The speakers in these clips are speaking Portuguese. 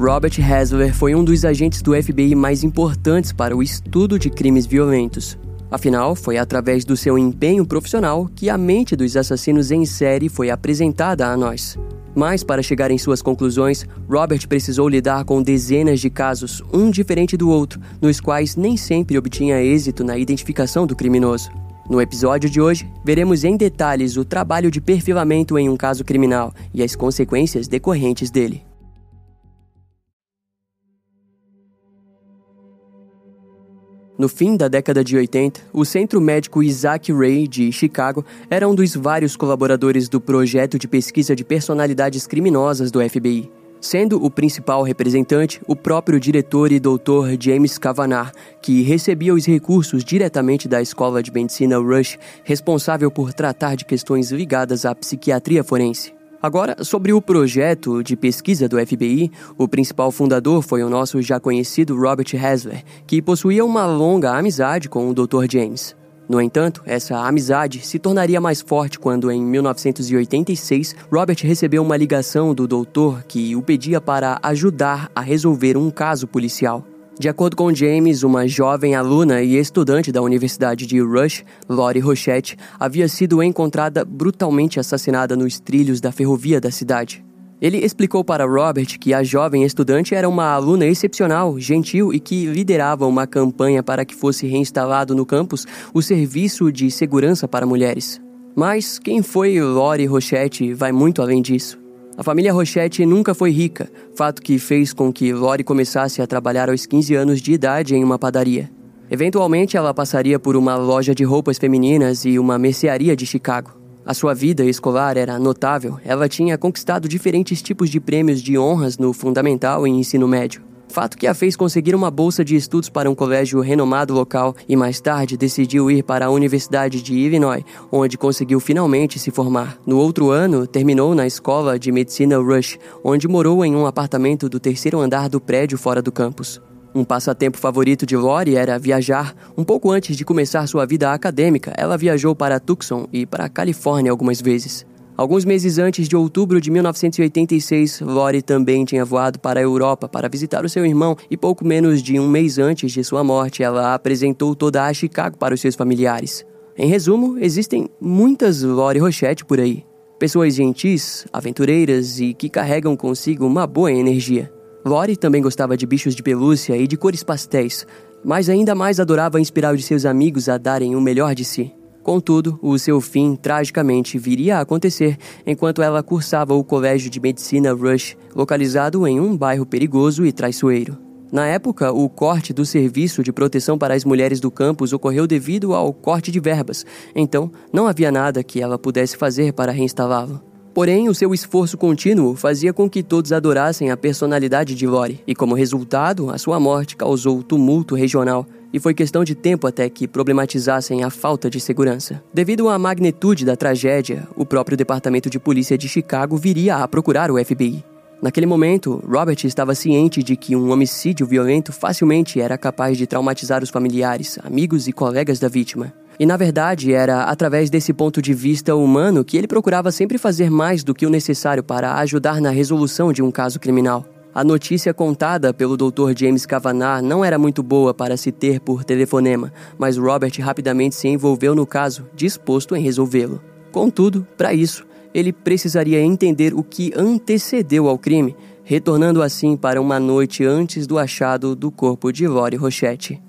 Robert Hasler foi um dos agentes do FBI mais importantes para o estudo de crimes violentos. Afinal, foi através do seu empenho profissional que a mente dos assassinos em série foi apresentada a nós. Mas, para chegar em suas conclusões, Robert precisou lidar com dezenas de casos, um diferente do outro, nos quais nem sempre obtinha êxito na identificação do criminoso. No episódio de hoje, veremos em detalhes o trabalho de perfilamento em um caso criminal e as consequências decorrentes dele. No fim da década de 80, o Centro Médico Isaac Ray de Chicago era um dos vários colaboradores do projeto de pesquisa de personalidades criminosas do FBI, sendo o principal representante o próprio diretor e doutor James Kavanagh, que recebia os recursos diretamente da Escola de Medicina Rush, responsável por tratar de questões ligadas à psiquiatria forense. Agora, sobre o projeto de pesquisa do FBI, o principal fundador foi o nosso já conhecido Robert Hasler, que possuía uma longa amizade com o Dr. James. No entanto, essa amizade se tornaria mais forte quando, em 1986, Robert recebeu uma ligação do doutor que o pedia para ajudar a resolver um caso policial. De acordo com James, uma jovem aluna e estudante da Universidade de Rush, Lori Rochette, havia sido encontrada brutalmente assassinada nos trilhos da ferrovia da cidade. Ele explicou para Robert que a jovem estudante era uma aluna excepcional, gentil e que liderava uma campanha para que fosse reinstalado no campus o serviço de segurança para mulheres. Mas quem foi Lori Rochette vai muito além disso. A família Rochette nunca foi rica, fato que fez com que Lori começasse a trabalhar aos 15 anos de idade em uma padaria. Eventualmente, ela passaria por uma loja de roupas femininas e uma mercearia de Chicago. A sua vida escolar era notável, ela tinha conquistado diferentes tipos de prêmios de honras no fundamental e ensino médio fato que a fez conseguir uma bolsa de estudos para um colégio renomado local e mais tarde decidiu ir para a Universidade de Illinois, onde conseguiu finalmente se formar. No outro ano, terminou na Escola de Medicina Rush, onde morou em um apartamento do terceiro andar do prédio fora do campus. Um passatempo favorito de Lori era viajar. Um pouco antes de começar sua vida acadêmica, ela viajou para Tucson e para a Califórnia algumas vezes. Alguns meses antes de outubro de 1986, Lori também tinha voado para a Europa para visitar o seu irmão e pouco menos de um mês antes de sua morte, ela apresentou toda a Chicago para os seus familiares. Em resumo, existem muitas Lori Rochette por aí. Pessoas gentis, aventureiras e que carregam consigo uma boa energia. Lori também gostava de bichos de pelúcia e de cores pastéis, mas ainda mais adorava inspirar os seus amigos a darem o melhor de si. Contudo, o seu fim tragicamente viria a acontecer enquanto ela cursava o Colégio de Medicina Rush, localizado em um bairro perigoso e traiçoeiro. Na época, o corte do serviço de proteção para as mulheres do campus ocorreu devido ao corte de verbas, então não havia nada que ela pudesse fazer para reinstalá-lo. Porém, o seu esforço contínuo fazia com que todos adorassem a personalidade de Lori, e como resultado, a sua morte causou tumulto regional, e foi questão de tempo até que problematizassem a falta de segurança. Devido à magnitude da tragédia, o próprio Departamento de Polícia de Chicago viria a procurar o FBI. Naquele momento, Robert estava ciente de que um homicídio violento facilmente era capaz de traumatizar os familiares, amigos e colegas da vítima. E na verdade, era através desse ponto de vista humano que ele procurava sempre fazer mais do que o necessário para ajudar na resolução de um caso criminal. A notícia contada pelo Dr. James Kavanagh não era muito boa para se ter por telefonema, mas Robert rapidamente se envolveu no caso, disposto em resolvê-lo. Contudo, para isso, ele precisaria entender o que antecedeu ao crime, retornando assim para uma noite antes do achado do corpo de Lori Rochette.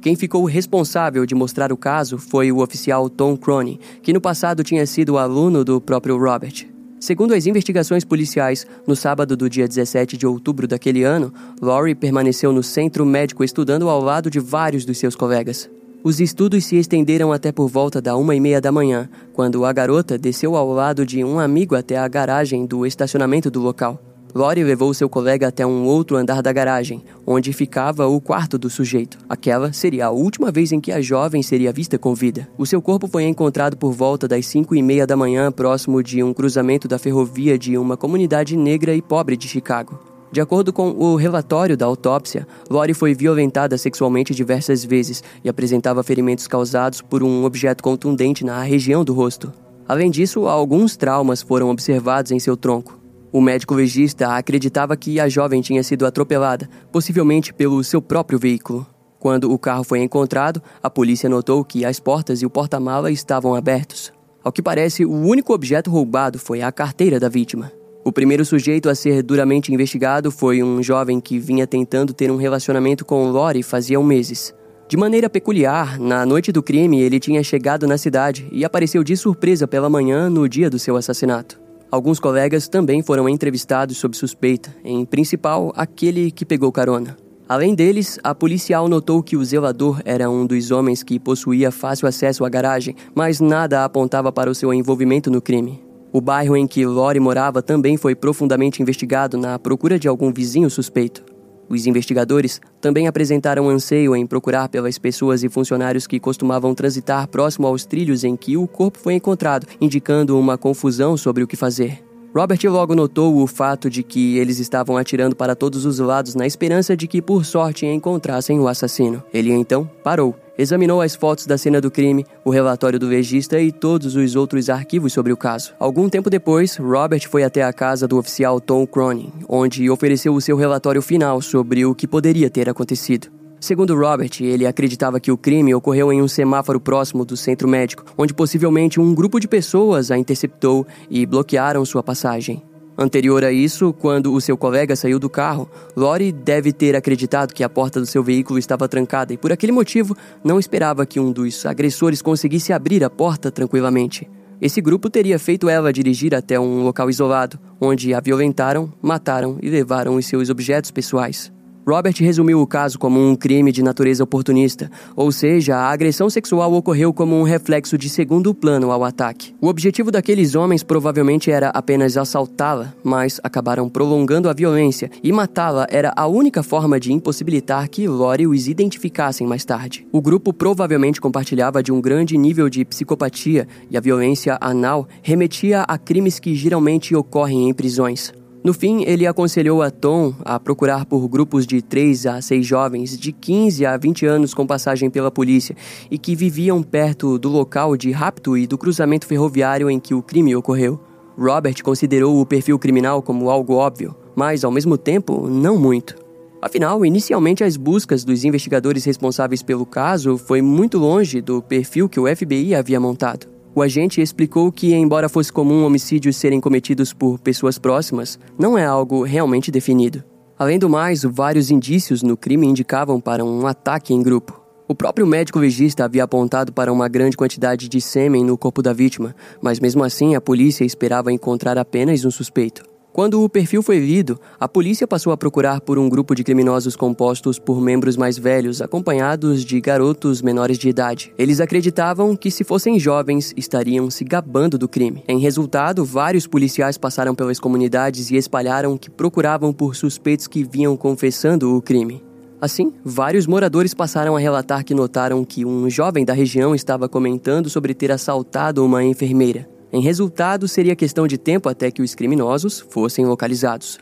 Quem ficou responsável de mostrar o caso foi o oficial Tom Cronin, que no passado tinha sido aluno do próprio Robert. Segundo as investigações policiais, no sábado do dia 17 de outubro daquele ano, Laurie permaneceu no centro médico estudando ao lado de vários dos seus colegas. Os estudos se estenderam até por volta da uma e meia da manhã, quando a garota desceu ao lado de um amigo até a garagem do estacionamento do local. Lori levou seu colega até um outro andar da garagem, onde ficava o quarto do sujeito. Aquela seria a última vez em que a jovem seria vista com vida. O seu corpo foi encontrado por volta das cinco e meia da manhã, próximo de um cruzamento da ferrovia de uma comunidade negra e pobre de Chicago. De acordo com o relatório da autópsia, Lori foi violentada sexualmente diversas vezes e apresentava ferimentos causados por um objeto contundente na região do rosto. Além disso, alguns traumas foram observados em seu tronco. O médico legista acreditava que a jovem tinha sido atropelada, possivelmente pelo seu próprio veículo. Quando o carro foi encontrado, a polícia notou que as portas e o porta-mala estavam abertos. Ao que parece, o único objeto roubado foi a carteira da vítima. O primeiro sujeito a ser duramente investigado foi um jovem que vinha tentando ter um relacionamento com Lori fazia meses. De maneira peculiar, na noite do crime, ele tinha chegado na cidade e apareceu de surpresa pela manhã no dia do seu assassinato. Alguns colegas também foram entrevistados sob suspeita, em principal aquele que pegou carona. Além deles, a policial notou que o zelador era um dos homens que possuía fácil acesso à garagem, mas nada apontava para o seu envolvimento no crime. O bairro em que Lori morava também foi profundamente investigado na procura de algum vizinho suspeito. Os investigadores também apresentaram anseio em procurar pelas pessoas e funcionários que costumavam transitar próximo aos trilhos em que o corpo foi encontrado, indicando uma confusão sobre o que fazer. Robert logo notou o fato de que eles estavam atirando para todos os lados na esperança de que, por sorte, encontrassem o assassino. Ele então parou, examinou as fotos da cena do crime, o relatório do legista e todos os outros arquivos sobre o caso. Algum tempo depois, Robert foi até a casa do oficial Tom Cronin, onde ofereceu o seu relatório final sobre o que poderia ter acontecido. Segundo Robert, ele acreditava que o crime ocorreu em um semáforo próximo do centro médico, onde possivelmente um grupo de pessoas a interceptou e bloquearam sua passagem. Anterior a isso, quando o seu colega saiu do carro, Lori deve ter acreditado que a porta do seu veículo estava trancada e, por aquele motivo, não esperava que um dos agressores conseguisse abrir a porta tranquilamente. Esse grupo teria feito ela dirigir até um local isolado, onde a violentaram, mataram e levaram os seus objetos pessoais. Robert resumiu o caso como um crime de natureza oportunista, ou seja, a agressão sexual ocorreu como um reflexo de segundo plano ao ataque. O objetivo daqueles homens provavelmente era apenas assaltá-la, mas acabaram prolongando a violência e matá-la era a única forma de impossibilitar que Lori os identificassem mais tarde. O grupo provavelmente compartilhava de um grande nível de psicopatia e a violência anal remetia a crimes que geralmente ocorrem em prisões. No fim, ele aconselhou a Tom a procurar por grupos de 3 a 6 jovens de 15 a 20 anos com passagem pela polícia e que viviam perto do local de rapto e do cruzamento ferroviário em que o crime ocorreu. Robert considerou o perfil criminal como algo óbvio, mas ao mesmo tempo, não muito. Afinal, inicialmente as buscas dos investigadores responsáveis pelo caso foi muito longe do perfil que o FBI havia montado. O agente explicou que, embora fosse comum homicídios serem cometidos por pessoas próximas, não é algo realmente definido. Além do mais, vários indícios no crime indicavam para um ataque em grupo. O próprio médico legista havia apontado para uma grande quantidade de sêmen no corpo da vítima, mas mesmo assim a polícia esperava encontrar apenas um suspeito. Quando o perfil foi lido, a polícia passou a procurar por um grupo de criminosos compostos por membros mais velhos, acompanhados de garotos menores de idade. Eles acreditavam que, se fossem jovens, estariam se gabando do crime. Em resultado, vários policiais passaram pelas comunidades e espalharam que procuravam por suspeitos que vinham confessando o crime. Assim, vários moradores passaram a relatar que notaram que um jovem da região estava comentando sobre ter assaltado uma enfermeira. Em resultado, seria questão de tempo até que os criminosos fossem localizados.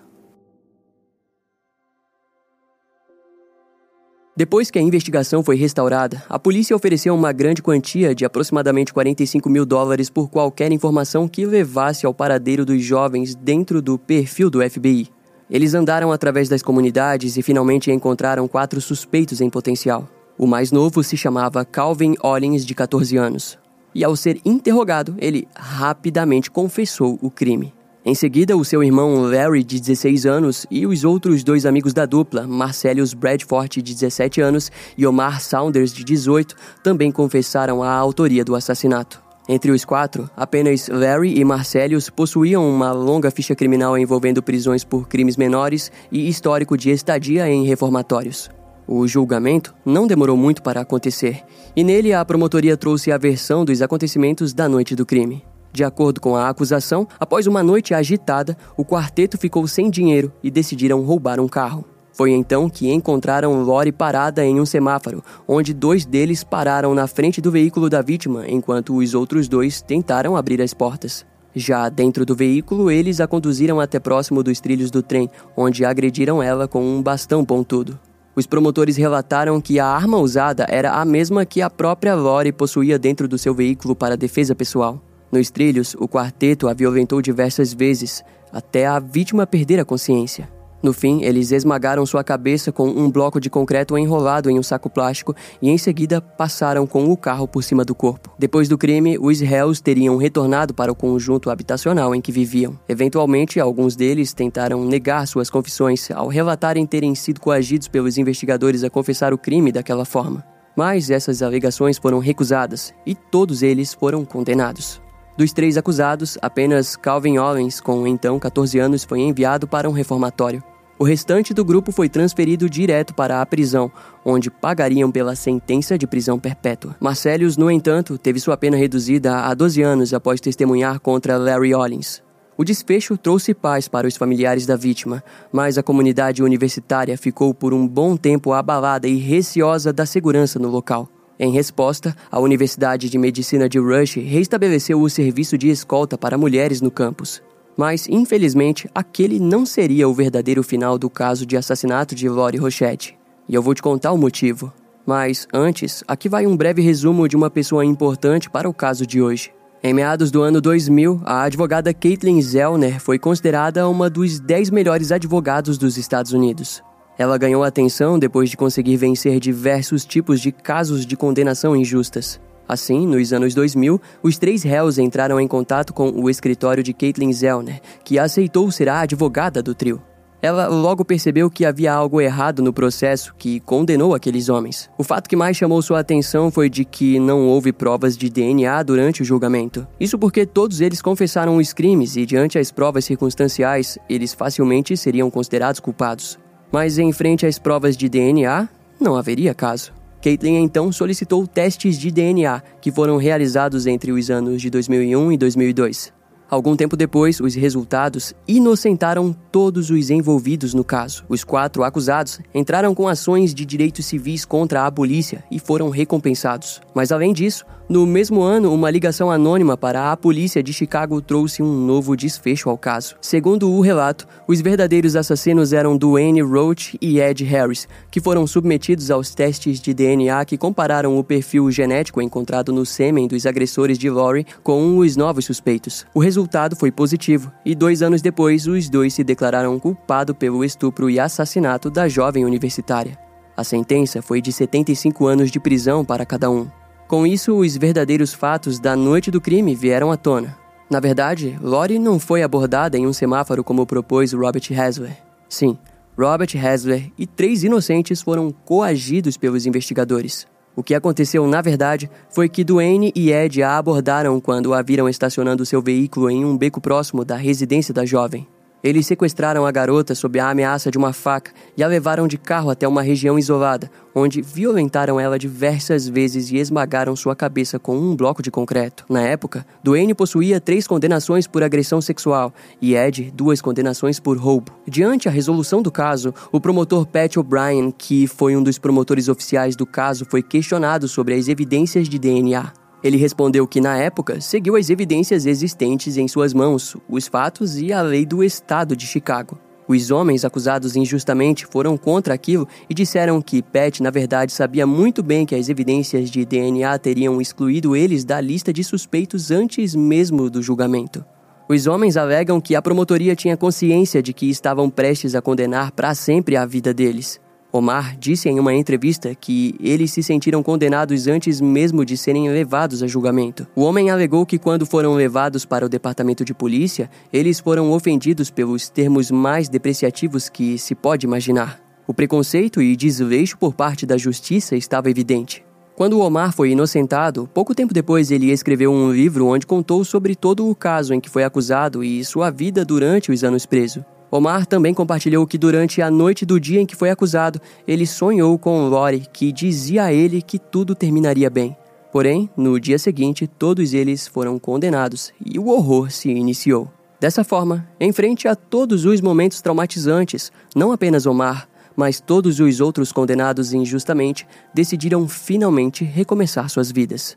Depois que a investigação foi restaurada, a polícia ofereceu uma grande quantia de aproximadamente 45 mil dólares por qualquer informação que levasse ao paradeiro dos jovens dentro do perfil do FBI. Eles andaram através das comunidades e finalmente encontraram quatro suspeitos em potencial. O mais novo se chamava Calvin Ollins, de 14 anos e, ao ser interrogado, ele rapidamente confessou o crime. Em seguida, o seu irmão Larry, de 16 anos, e os outros dois amigos da dupla, Marcelius Bradford, de 17 anos, e Omar Saunders, de 18, também confessaram a autoria do assassinato. Entre os quatro, apenas Larry e Marcelius possuíam uma longa ficha criminal envolvendo prisões por crimes menores e histórico de estadia em reformatórios. O julgamento não demorou muito para acontecer, e nele a promotoria trouxe a versão dos acontecimentos da noite do crime. De acordo com a acusação, após uma noite agitada, o quarteto ficou sem dinheiro e decidiram roubar um carro. Foi então que encontraram Lori parada em um semáforo, onde dois deles pararam na frente do veículo da vítima, enquanto os outros dois tentaram abrir as portas. Já dentro do veículo, eles a conduziram até próximo dos trilhos do trem, onde agrediram ela com um bastão pontudo. Os promotores relataram que a arma usada era a mesma que a própria Lori possuía dentro do seu veículo para defesa pessoal. Nos trilhos, o quarteto a violentou diversas vezes, até a vítima perder a consciência. No fim, eles esmagaram sua cabeça com um bloco de concreto enrolado em um saco plástico e em seguida passaram com o carro por cima do corpo. Depois do crime, os réus teriam retornado para o conjunto habitacional em que viviam. Eventualmente, alguns deles tentaram negar suas confissões ao relatarem terem sido coagidos pelos investigadores a confessar o crime daquela forma. Mas essas alegações foram recusadas e todos eles foram condenados. Dos três acusados, apenas Calvin Owens, com então 14 anos, foi enviado para um reformatório. O restante do grupo foi transferido direto para a prisão, onde pagariam pela sentença de prisão perpétua. Marcelius, no entanto, teve sua pena reduzida a 12 anos após testemunhar contra Larry Ollins. O desfecho trouxe paz para os familiares da vítima, mas a comunidade universitária ficou por um bom tempo abalada e receosa da segurança no local. Em resposta, a Universidade de Medicina de Rush restabeleceu o serviço de escolta para mulheres no campus. Mas, infelizmente, aquele não seria o verdadeiro final do caso de assassinato de Lori Rochette. E eu vou te contar o motivo. Mas, antes, aqui vai um breve resumo de uma pessoa importante para o caso de hoje. Em meados do ano 2000, a advogada Caitlin Zellner foi considerada uma dos 10 melhores advogados dos Estados Unidos. Ela ganhou atenção depois de conseguir vencer diversos tipos de casos de condenação injustas. Assim, nos anos 2000, os três réus entraram em contato com o escritório de Caitlin Zellner, que aceitou ser a advogada do trio. Ela logo percebeu que havia algo errado no processo que condenou aqueles homens. O fato que mais chamou sua atenção foi de que não houve provas de DNA durante o julgamento. Isso porque todos eles confessaram os crimes e, diante as provas circunstanciais, eles facilmente seriam considerados culpados. Mas em frente às provas de DNA, não haveria caso. Caitlin então solicitou testes de DNA que foram realizados entre os anos de 2001 e 2002. Algum tempo depois, os resultados inocentaram todos os envolvidos no caso. Os quatro acusados entraram com ações de direitos civis contra a polícia e foram recompensados. Mas além disso, no mesmo ano, uma ligação anônima para a polícia de Chicago trouxe um novo desfecho ao caso. Segundo o relato, os verdadeiros assassinos eram Duane Roach e Ed Harris, que foram submetidos aos testes de DNA que compararam o perfil genético encontrado no sêmen dos agressores de Lori com os novos suspeitos. O resultado foi positivo, e dois anos depois, os dois se declararam culpados pelo estupro e assassinato da jovem universitária. A sentença foi de 75 anos de prisão para cada um. Com isso, os verdadeiros fatos da noite do crime vieram à tona. Na verdade, Lori não foi abordada em um semáforo como propôs Robert Hasler. Sim, Robert Hasler e três inocentes foram coagidos pelos investigadores. O que aconteceu, na verdade, foi que Duane e Ed a abordaram quando a viram estacionando seu veículo em um beco próximo da residência da jovem. Eles sequestraram a garota sob a ameaça de uma faca e a levaram de carro até uma região isolada, onde violentaram ela diversas vezes e esmagaram sua cabeça com um bloco de concreto. Na época, Duane possuía três condenações por agressão sexual e Ed duas condenações por roubo. Diante a resolução do caso, o promotor Pat O'Brien, que foi um dos promotores oficiais do caso, foi questionado sobre as evidências de DNA. Ele respondeu que, na época, seguiu as evidências existentes em suas mãos, os fatos e a lei do Estado de Chicago. Os homens acusados injustamente foram contra aquilo e disseram que Pat, na verdade, sabia muito bem que as evidências de DNA teriam excluído eles da lista de suspeitos antes mesmo do julgamento. Os homens alegam que a promotoria tinha consciência de que estavam prestes a condenar para sempre a vida deles. Omar disse em uma entrevista que eles se sentiram condenados antes mesmo de serem levados a julgamento. O homem alegou que quando foram levados para o departamento de polícia, eles foram ofendidos pelos termos mais depreciativos que se pode imaginar. O preconceito e desleixo por parte da justiça estava evidente. Quando Omar foi inocentado, pouco tempo depois ele escreveu um livro onde contou sobre todo o caso em que foi acusado e sua vida durante os anos preso. Omar também compartilhou que durante a noite do dia em que foi acusado, ele sonhou com Lori, que dizia a ele que tudo terminaria bem. Porém, no dia seguinte, todos eles foram condenados e o horror se iniciou. Dessa forma, em frente a todos os momentos traumatizantes, não apenas Omar, mas todos os outros condenados injustamente decidiram finalmente recomeçar suas vidas.